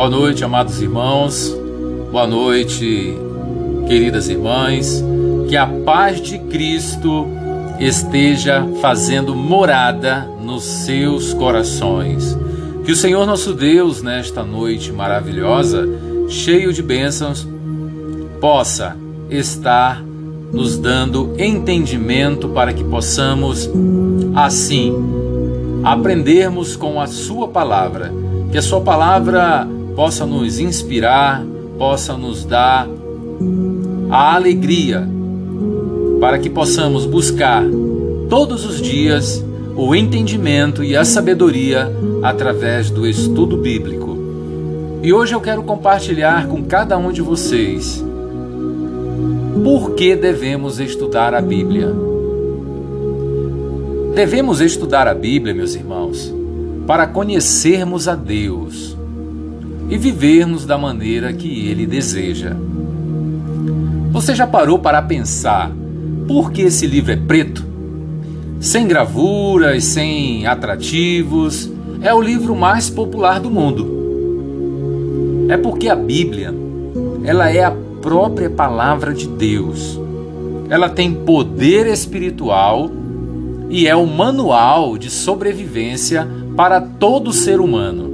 Boa noite, amados irmãos. Boa noite, queridas irmãs. Que a paz de Cristo esteja fazendo morada nos seus corações. Que o Senhor nosso Deus, nesta noite maravilhosa, cheio de bênçãos, possa estar nos dando entendimento para que possamos, assim, aprendermos com a Sua palavra. Que a Sua palavra possa nos inspirar, possa nos dar a alegria para que possamos buscar todos os dias o entendimento e a sabedoria através do estudo bíblico. E hoje eu quero compartilhar com cada um de vocês por que devemos estudar a Bíblia. Devemos estudar a Bíblia, meus irmãos, para conhecermos a Deus e vivermos da maneira que Ele deseja. Você já parou para pensar por que esse livro é preto? Sem gravuras, sem atrativos, é o livro mais popular do mundo. É porque a Bíblia, ela é a própria palavra de Deus. Ela tem poder espiritual e é o manual de sobrevivência para todo ser humano.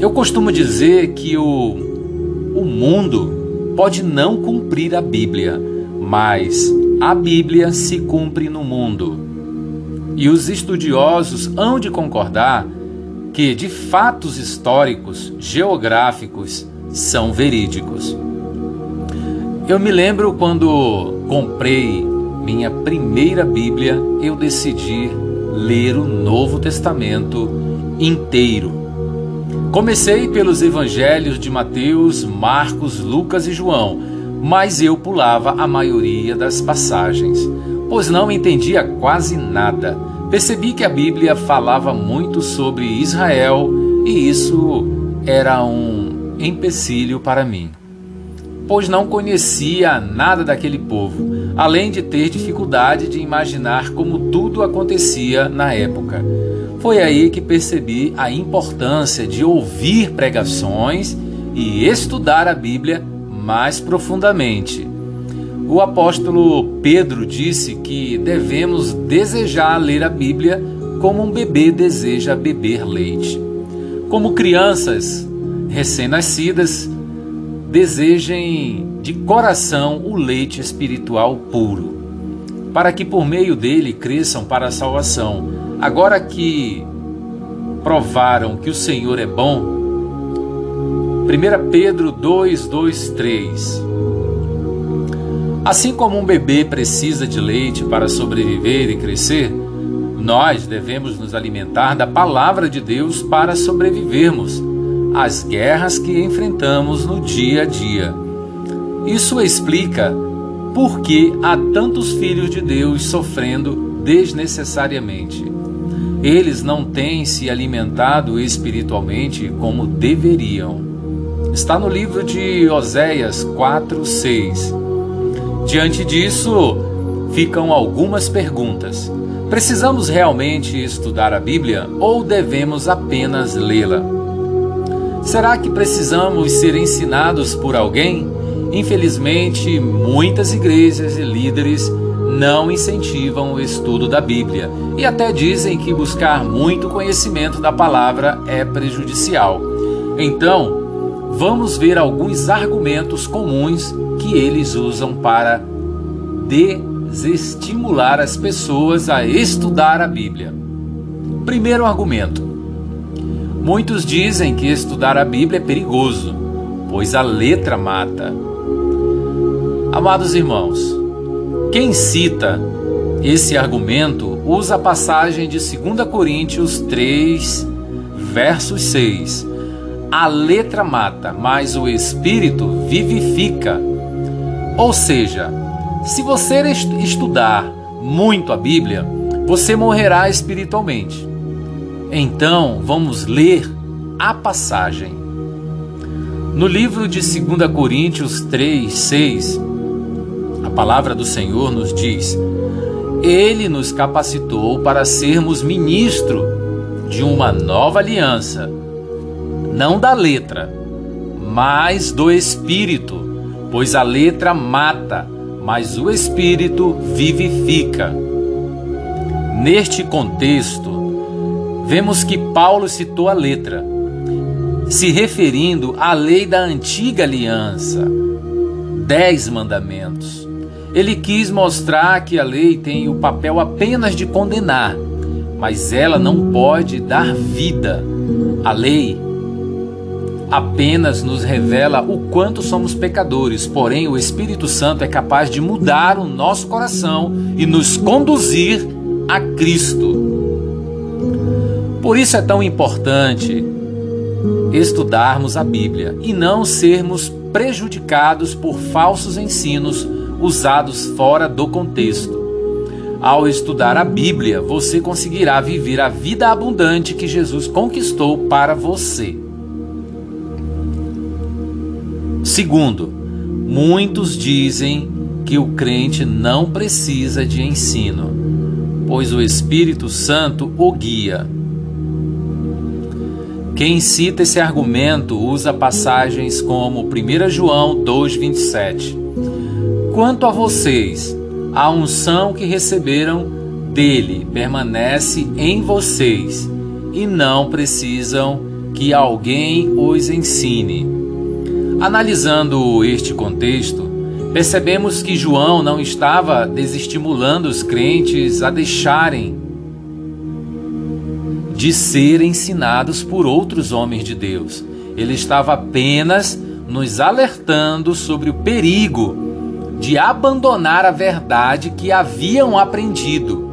Eu costumo dizer que o, o mundo pode não cumprir a Bíblia, mas a Bíblia se cumpre no mundo. E os estudiosos hão de concordar que, de fatos históricos, geográficos, são verídicos. Eu me lembro quando comprei minha primeira Bíblia, eu decidi ler o Novo Testamento inteiro. Comecei pelos evangelhos de Mateus, Marcos, Lucas e João mas eu pulava a maioria das passagens, pois não entendia quase nada. Percebi que a Bíblia falava muito sobre Israel e isso era um empecilho para mim, pois não conhecia nada daquele povo, além de ter dificuldade de imaginar como tudo acontecia na época. Foi aí que percebi a importância de ouvir pregações e estudar a Bíblia mais profundamente. O apóstolo Pedro disse que devemos desejar ler a Bíblia como um bebê deseja beber leite. Como crianças recém-nascidas desejem de coração o leite espiritual puro, para que por meio dele cresçam para a salvação. Agora que provaram que o Senhor é bom, 1 Pedro 2, 2, 3 Assim como um bebê precisa de leite para sobreviver e crescer, nós devemos nos alimentar da palavra de Deus para sobrevivermos às guerras que enfrentamos no dia a dia. Isso explica por que há tantos filhos de Deus sofrendo desnecessariamente. Eles não têm se alimentado espiritualmente como deveriam. Está no livro de Oséias 4, 6. Diante disso, ficam algumas perguntas. Precisamos realmente estudar a Bíblia ou devemos apenas lê-la? Será que precisamos ser ensinados por alguém? Infelizmente, muitas igrejas e líderes não incentivam o estudo da Bíblia e até dizem que buscar muito conhecimento da palavra é prejudicial. Então, vamos ver alguns argumentos comuns que eles usam para desestimular as pessoas a estudar a Bíblia. Primeiro argumento: muitos dizem que estudar a Bíblia é perigoso, pois a letra mata. Amados irmãos, quem cita esse argumento usa a passagem de 2 Coríntios 3, versos 6 a letra mata, mas o espírito vivifica. Ou seja, se você estudar muito a Bíblia, você morrerá espiritualmente. Então, vamos ler a passagem. No livro de 2 Coríntios 3, 6, a palavra do Senhor nos diz: Ele nos capacitou para sermos ministro de uma nova aliança não da letra, mas do Espírito, pois a letra mata, mas o Espírito vivifica. Neste contexto, vemos que Paulo citou a letra, se referindo à lei da antiga aliança, dez mandamentos. Ele quis mostrar que a lei tem o papel apenas de condenar, mas ela não pode dar vida. A lei apenas nos revela o quanto somos pecadores, porém o Espírito Santo é capaz de mudar o nosso coração e nos conduzir a Cristo. Por isso é tão importante estudarmos a Bíblia e não sermos prejudicados por falsos ensinos usados fora do contexto. Ao estudar a Bíblia, você conseguirá viver a vida abundante que Jesus conquistou para você. Segundo, muitos dizem que o crente não precisa de ensino, pois o Espírito Santo o guia. Quem cita esse argumento usa passagens como 1 João 2,27. Quanto a vocês, a unção que receberam dele permanece em vocês e não precisam que alguém os ensine. Analisando este contexto, percebemos que João não estava desestimulando os crentes a deixarem de ser ensinados por outros homens de Deus. Ele estava apenas nos alertando sobre o perigo de abandonar a verdade que haviam aprendido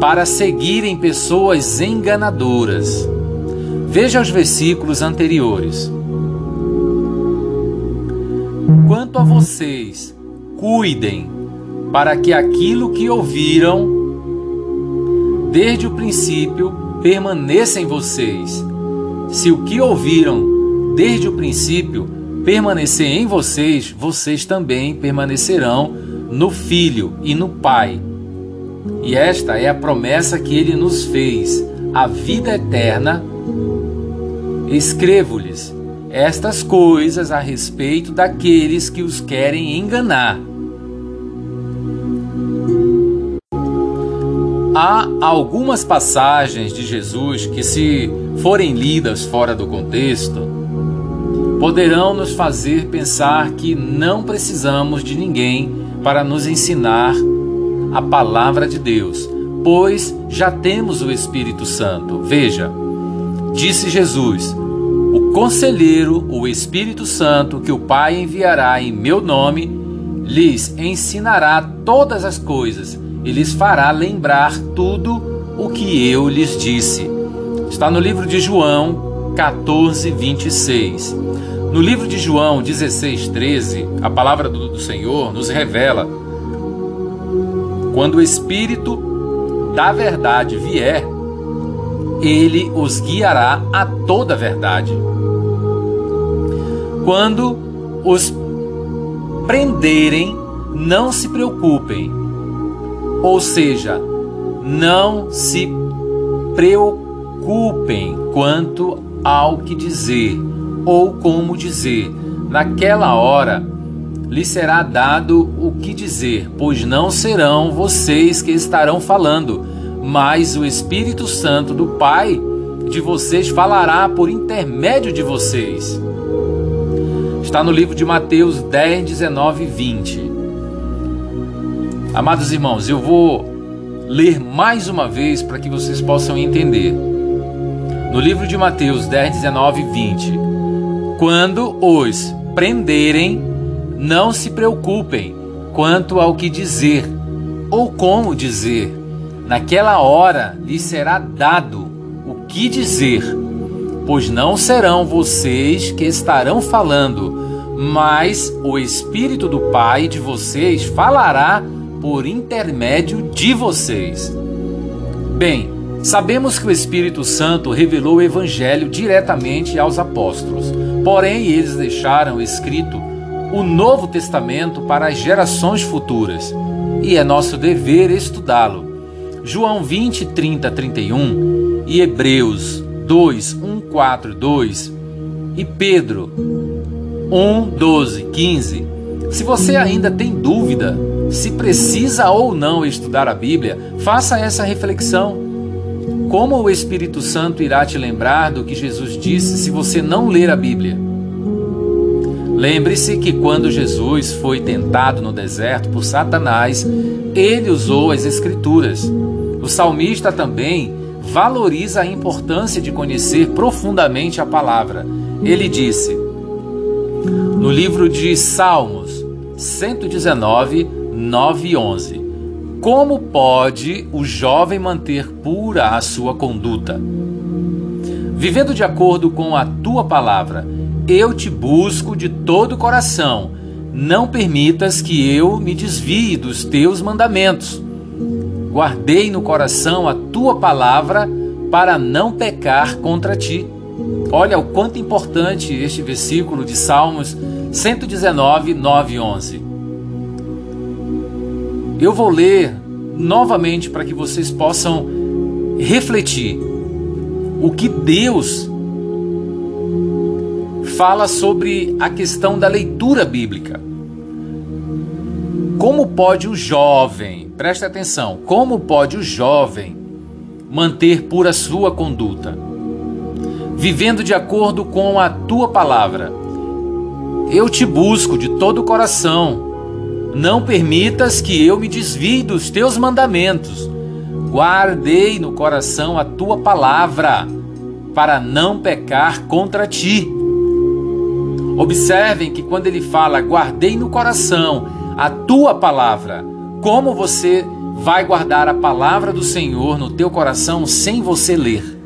para seguirem pessoas enganadoras. Veja os versículos anteriores. Quanto a vocês, cuidem para que aquilo que ouviram desde o princípio permaneça em vocês. Se o que ouviram desde o princípio permanecer em vocês, vocês também permanecerão no Filho e no Pai. E esta é a promessa que ele nos fez, a vida eterna. Escrevo-lhes estas coisas a respeito daqueles que os querem enganar. Há algumas passagens de Jesus que, se forem lidas fora do contexto, poderão nos fazer pensar que não precisamos de ninguém para nos ensinar a palavra de Deus, pois já temos o Espírito Santo. Veja, disse Jesus: o conselheiro, o Espírito Santo, que o Pai enviará em meu nome, lhes ensinará todas as coisas e lhes fará lembrar tudo o que eu lhes disse. Está no livro de João 14, 26. No livro de João 16, 13, a palavra do, Senhor nos revela: quando o Espírito da verdade vier, ele os guiará a toda a verdade. Quando os prenderem, não se preocupem. Ou seja, não se preocupem quanto ao que dizer ou como dizer. Naquela hora lhe será dado o que dizer, pois não serão vocês que estarão falando mas o Espírito Santo do Pai de vocês falará por intermédio de vocês. Está no livro de Mateus 10, 19 e 20. Amados irmãos, eu vou ler mais uma vez para que vocês possam entender. No livro de Mateus 10, 19 e 20. Quando os prenderem, não se preocupem quanto ao que dizer ou como dizer Naquela hora lhe será dado o que dizer, pois não serão vocês que estarão falando, mas o Espírito do Pai de vocês falará por intermédio de vocês. Bem, sabemos que o Espírito Santo revelou o Evangelho diretamente aos apóstolos, porém eles deixaram escrito o Novo Testamento para as gerações futuras, e é nosso dever estudá-lo João 20, 30, 31 e Hebreus 2, 1, 4, 2 e Pedro 1, 12, 15. Se você ainda tem dúvida se precisa ou não estudar a Bíblia, faça essa reflexão. Como o Espírito Santo irá te lembrar do que Jesus disse se você não ler a Bíblia? Lembre-se que quando Jesus foi tentado no deserto por Satanás, ele usou as Escrituras. O salmista também valoriza a importância de conhecer profundamente a palavra. Ele disse, no livro de Salmos 119, 9 e 11: Como pode o jovem manter pura a sua conduta? Vivendo de acordo com a tua palavra, eu te busco de todo o coração. Não permitas que eu me desvie dos teus mandamentos. Guardei no coração a tua palavra para não pecar contra ti. Olha o quanto importante este versículo de Salmos 119, 9 e 11. Eu vou ler novamente para que vocês possam refletir o que Deus fala sobre a questão da leitura bíblica. Como pode o jovem, preste atenção, como pode o jovem manter pura sua conduta? Vivendo de acordo com a tua palavra. Eu te busco de todo o coração. Não permitas que eu me desvie dos teus mandamentos. Guardei no coração a tua palavra, para não pecar contra ti. Observem que quando ele fala, guardei no coração a tua palavra, como você vai guardar a palavra do Senhor no teu coração sem você ler?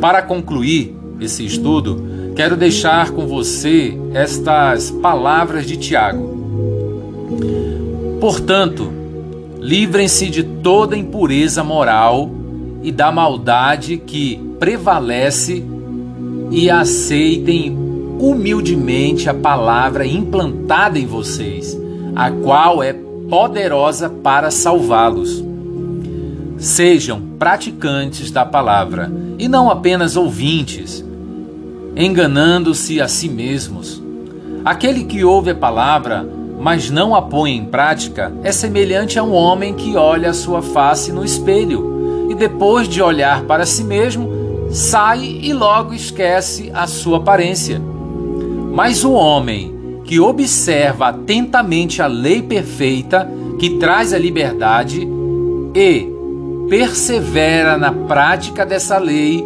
Para concluir esse estudo, quero deixar com você estas palavras de Tiago. Portanto, livrem-se de toda impureza moral e da maldade que prevalece e aceitem humildemente a palavra implantada em vocês, a qual é poderosa para salvá-los. Sejam praticantes da palavra e não apenas ouvintes, enganando-se a si mesmos. Aquele que ouve a palavra, mas não a põe em prática, é semelhante a um homem que olha a sua face no espelho e depois de olhar para si mesmo, sai e logo esquece a sua aparência. Mas o homem que observa atentamente a lei perfeita que traz a liberdade e persevera na prática dessa lei,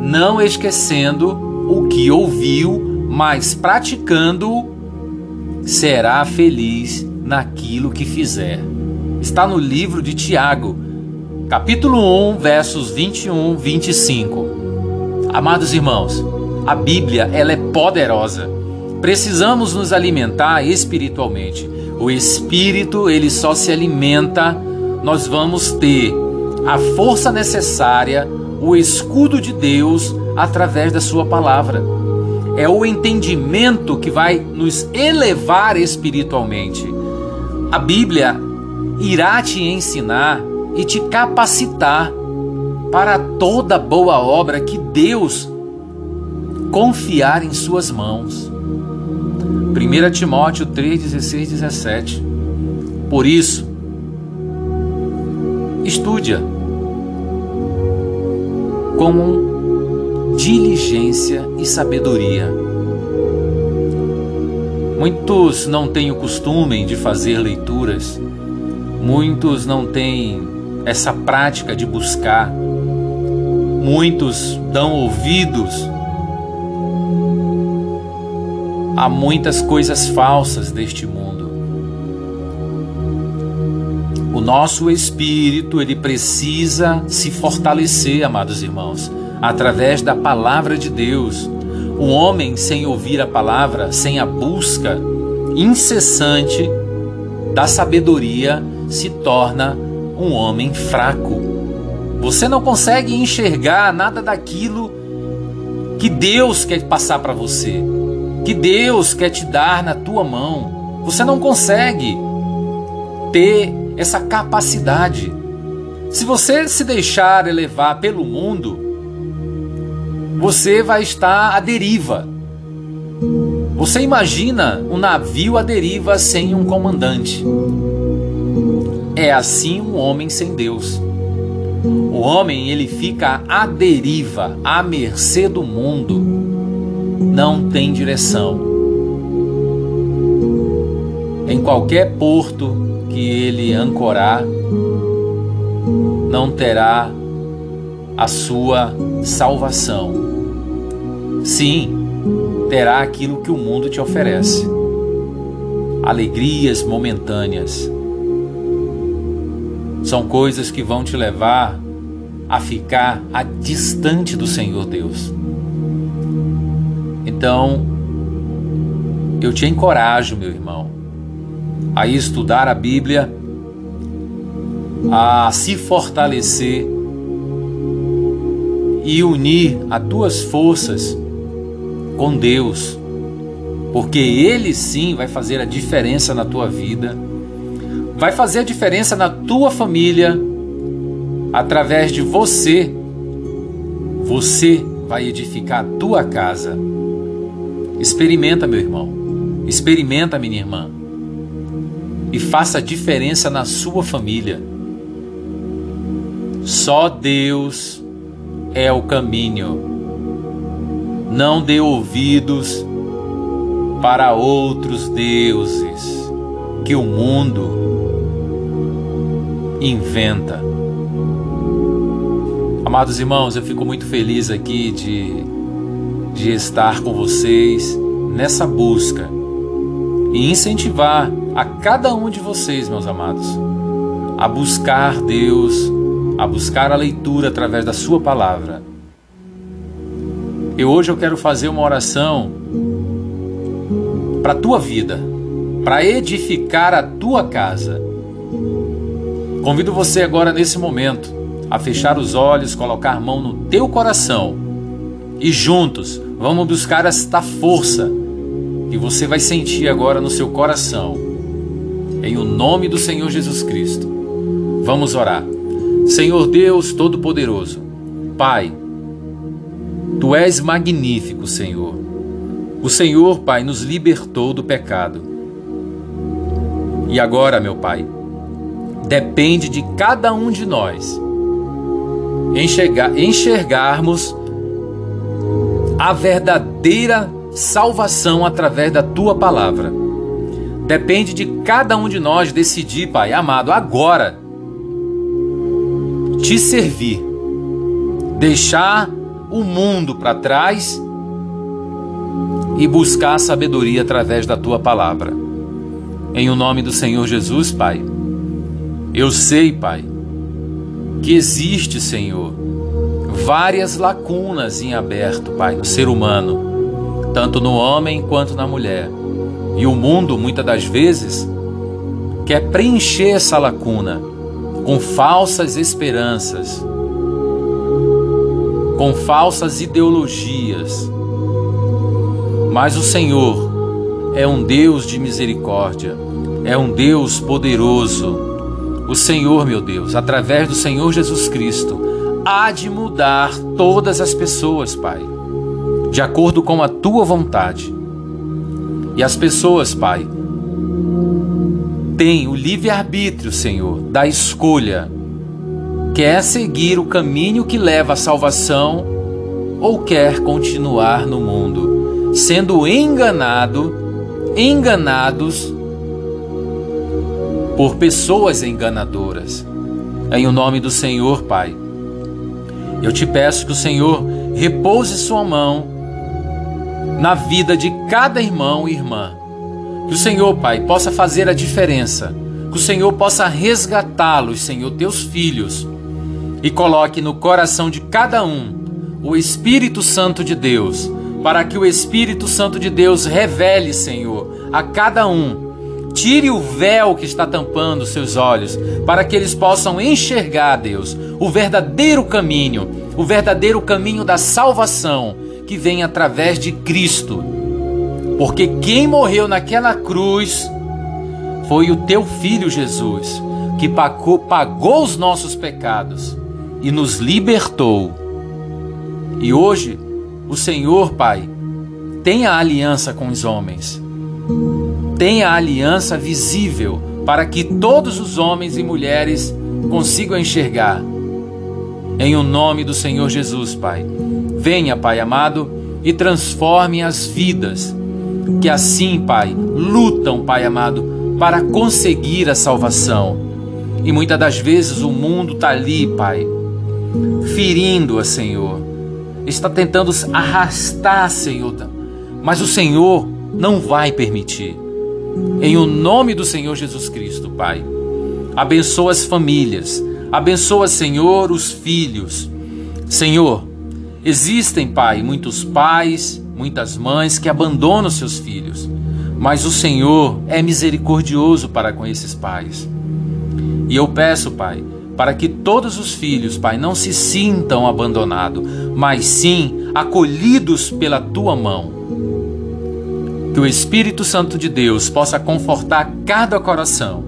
não esquecendo o que ouviu, mas praticando, será feliz naquilo que fizer. Está no livro de Tiago, capítulo 1, versos 21, 25. Amados irmãos, a Bíblia ela é poderosa. Precisamos nos alimentar espiritualmente. O espírito ele só se alimenta. Nós vamos ter a força necessária, o escudo de Deus através da sua palavra. É o entendimento que vai nos elevar espiritualmente. A Bíblia irá te ensinar e te capacitar para toda boa obra que Deus confiar em suas mãos. 1 Timóteo 3, 16, 17. Por isso, estude com diligência e sabedoria. Muitos não têm o costume de fazer leituras, muitos não têm essa prática de buscar, muitos dão ouvidos a muitas coisas falsas deste mundo. O nosso espírito, ele precisa se fortalecer, amados irmãos, através da palavra de Deus. O homem sem ouvir a palavra, sem a busca incessante da sabedoria, se torna um homem fraco. Você não consegue enxergar nada daquilo que Deus quer passar para você, que Deus quer te dar na tua mão. Você não consegue ter essa capacidade. Se você se deixar elevar pelo mundo, você vai estar à deriva. Você imagina um navio à deriva sem um comandante. É assim um homem sem Deus. O homem ele fica à deriva, à mercê do mundo. Não tem direção. Em qualquer porto que ele ancorar, não terá a sua salvação. Sim, terá aquilo que o mundo te oferece: alegrias momentâneas. São coisas que vão te levar a ficar a distante do Senhor Deus. Então, eu te encorajo, meu irmão, a estudar a Bíblia, a se fortalecer e unir as tuas forças com Deus, porque Ele sim vai fazer a diferença na tua vida, vai fazer a diferença na tua família, através de você. Você vai edificar a tua casa. Experimenta, meu irmão, experimenta, minha irmã, e faça diferença na sua família. Só Deus é o caminho não dê ouvidos para outros deuses que o mundo inventa. Amados irmãos, eu fico muito feliz aqui de, de estar com vocês nessa busca e incentivar a cada um de vocês, meus amados, a buscar Deus, a buscar a leitura através da Sua palavra e hoje eu quero fazer uma oração para a tua vida, para edificar a tua casa. Convido você agora nesse momento a fechar os olhos, colocar a mão no teu coração e juntos vamos buscar esta força que você vai sentir agora no seu coração. Em o nome do Senhor Jesus Cristo. Vamos orar. Senhor Deus Todo-Poderoso, Pai, Tu és magnífico, Senhor. O Senhor, Pai, nos libertou do pecado. E agora, meu Pai, depende de cada um de nós enxergar, enxergarmos a verdadeira salvação através da tua palavra. Depende de cada um de nós decidir, Pai amado, agora te servir, deixar o mundo para trás e buscar sabedoria através da tua palavra. Em o nome do Senhor Jesus, Pai. Eu sei, Pai, que existe, Senhor, várias lacunas em aberto, Pai, no ser humano, tanto no homem quanto na mulher. E o mundo, muitas das vezes, quer preencher essa lacuna com falsas esperanças, com falsas ideologias. Mas o Senhor é um Deus de misericórdia, é um Deus poderoso. O Senhor, meu Deus, através do Senhor Jesus Cristo, há de mudar todas as pessoas, Pai, de acordo com a tua vontade. E as pessoas, Pai, têm o livre-arbítrio, Senhor, da escolha Quer seguir o caminho que leva à salvação ou quer continuar no mundo, sendo enganado, enganados por pessoas enganadoras. Em o nome do Senhor, Pai, eu te peço que o Senhor repouse sua mão na vida de cada irmão e irmã. Que o Senhor, Pai, possa fazer a diferença. Que o Senhor possa resgatá-los, Senhor, teus filhos e coloque no coração de cada um o Espírito Santo de Deus, para que o Espírito Santo de Deus revele, Senhor, a cada um. Tire o véu que está tampando seus olhos, para que eles possam enxergar, Deus, o verdadeiro caminho, o verdadeiro caminho da salvação que vem através de Cristo. Porque quem morreu naquela cruz foi o teu filho Jesus, que pagou, pagou os nossos pecados e nos libertou. E hoje, o Senhor, Pai, tenha aliança com os homens. Tenha aliança visível para que todos os homens e mulheres consigam enxergar. Em o nome do Senhor Jesus, Pai. Venha, Pai amado, e transforme as vidas que assim, Pai, lutam, Pai amado, para conseguir a salvação. E muitas das vezes o mundo está ali, Pai, ferindo-a, Senhor. Está tentando arrastar, Senhor, mas o Senhor não vai permitir. Em o nome do Senhor Jesus Cristo, Pai. Abençoa as famílias, abençoa, Senhor, os filhos. Senhor, existem, Pai, muitos pais, muitas mães que abandonam seus filhos, mas o Senhor é misericordioso para com esses pais. E eu peço, Pai, para que todos os filhos, Pai, não se sintam abandonados, mas sim acolhidos pela tua mão. Que o Espírito Santo de Deus possa confortar cada coração.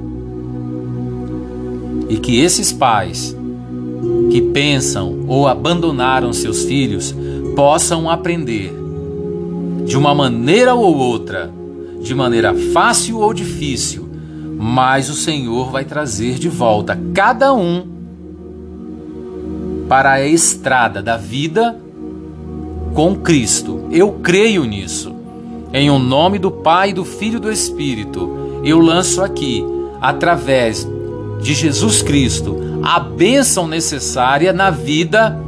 E que esses pais que pensam ou abandonaram seus filhos possam aprender, de uma maneira ou outra, de maneira fácil ou difícil, mas o Senhor vai trazer de volta cada um para a estrada da vida com Cristo. Eu creio nisso. Em o um nome do Pai, do Filho e do Espírito, eu lanço aqui, através de Jesus Cristo, a bênção necessária na vida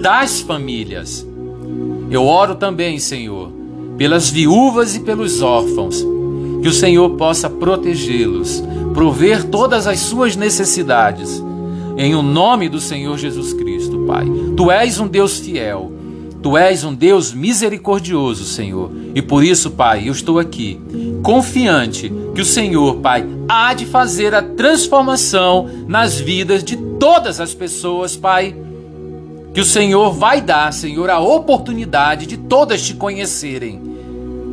das famílias. Eu oro também, Senhor, pelas viúvas e pelos órfãos, que o Senhor possa protegê-los, prover todas as suas necessidades. Em o nome do Senhor Jesus Cristo, Pai. Tu és um Deus fiel Tu és um Deus misericordioso, Senhor. E por isso, Pai, eu estou aqui, confiante que o Senhor, Pai, há de fazer a transformação nas vidas de todas as pessoas, Pai. Que o Senhor vai dar, Senhor, a oportunidade de todas te conhecerem.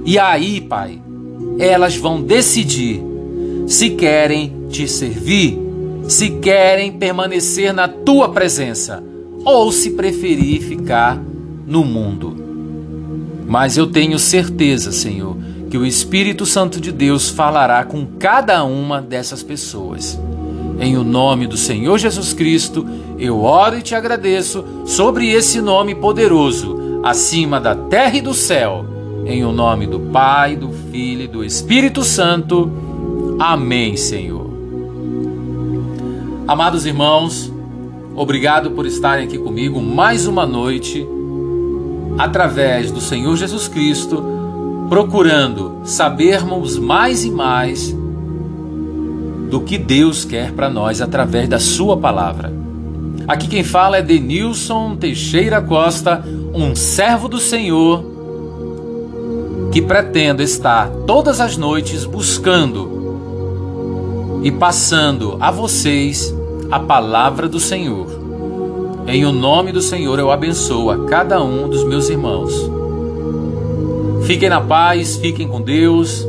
E aí, Pai, elas vão decidir se querem te servir, se querem permanecer na tua presença ou se preferir ficar no mundo. Mas eu tenho certeza, Senhor, que o Espírito Santo de Deus falará com cada uma dessas pessoas. Em o nome do Senhor Jesus Cristo, eu oro e te agradeço sobre esse nome poderoso, acima da terra e do céu. Em o nome do Pai, do Filho e do Espírito Santo. Amém, Senhor. Amados irmãos, obrigado por estarem aqui comigo mais uma noite através do Senhor Jesus Cristo, procurando sabermos mais e mais do que Deus quer para nós através da Sua palavra. Aqui quem fala é Denilson Teixeira Costa, um servo do Senhor que pretendo estar todas as noites buscando e passando a vocês a palavra do Senhor. Em o nome do Senhor eu abençoo a cada um dos meus irmãos. Fiquem na paz, fiquem com Deus.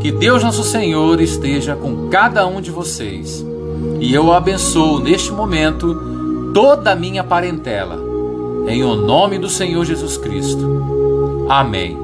Que Deus nosso Senhor esteja com cada um de vocês. E eu abençoo neste momento toda a minha parentela. Em o nome do Senhor Jesus Cristo. Amém.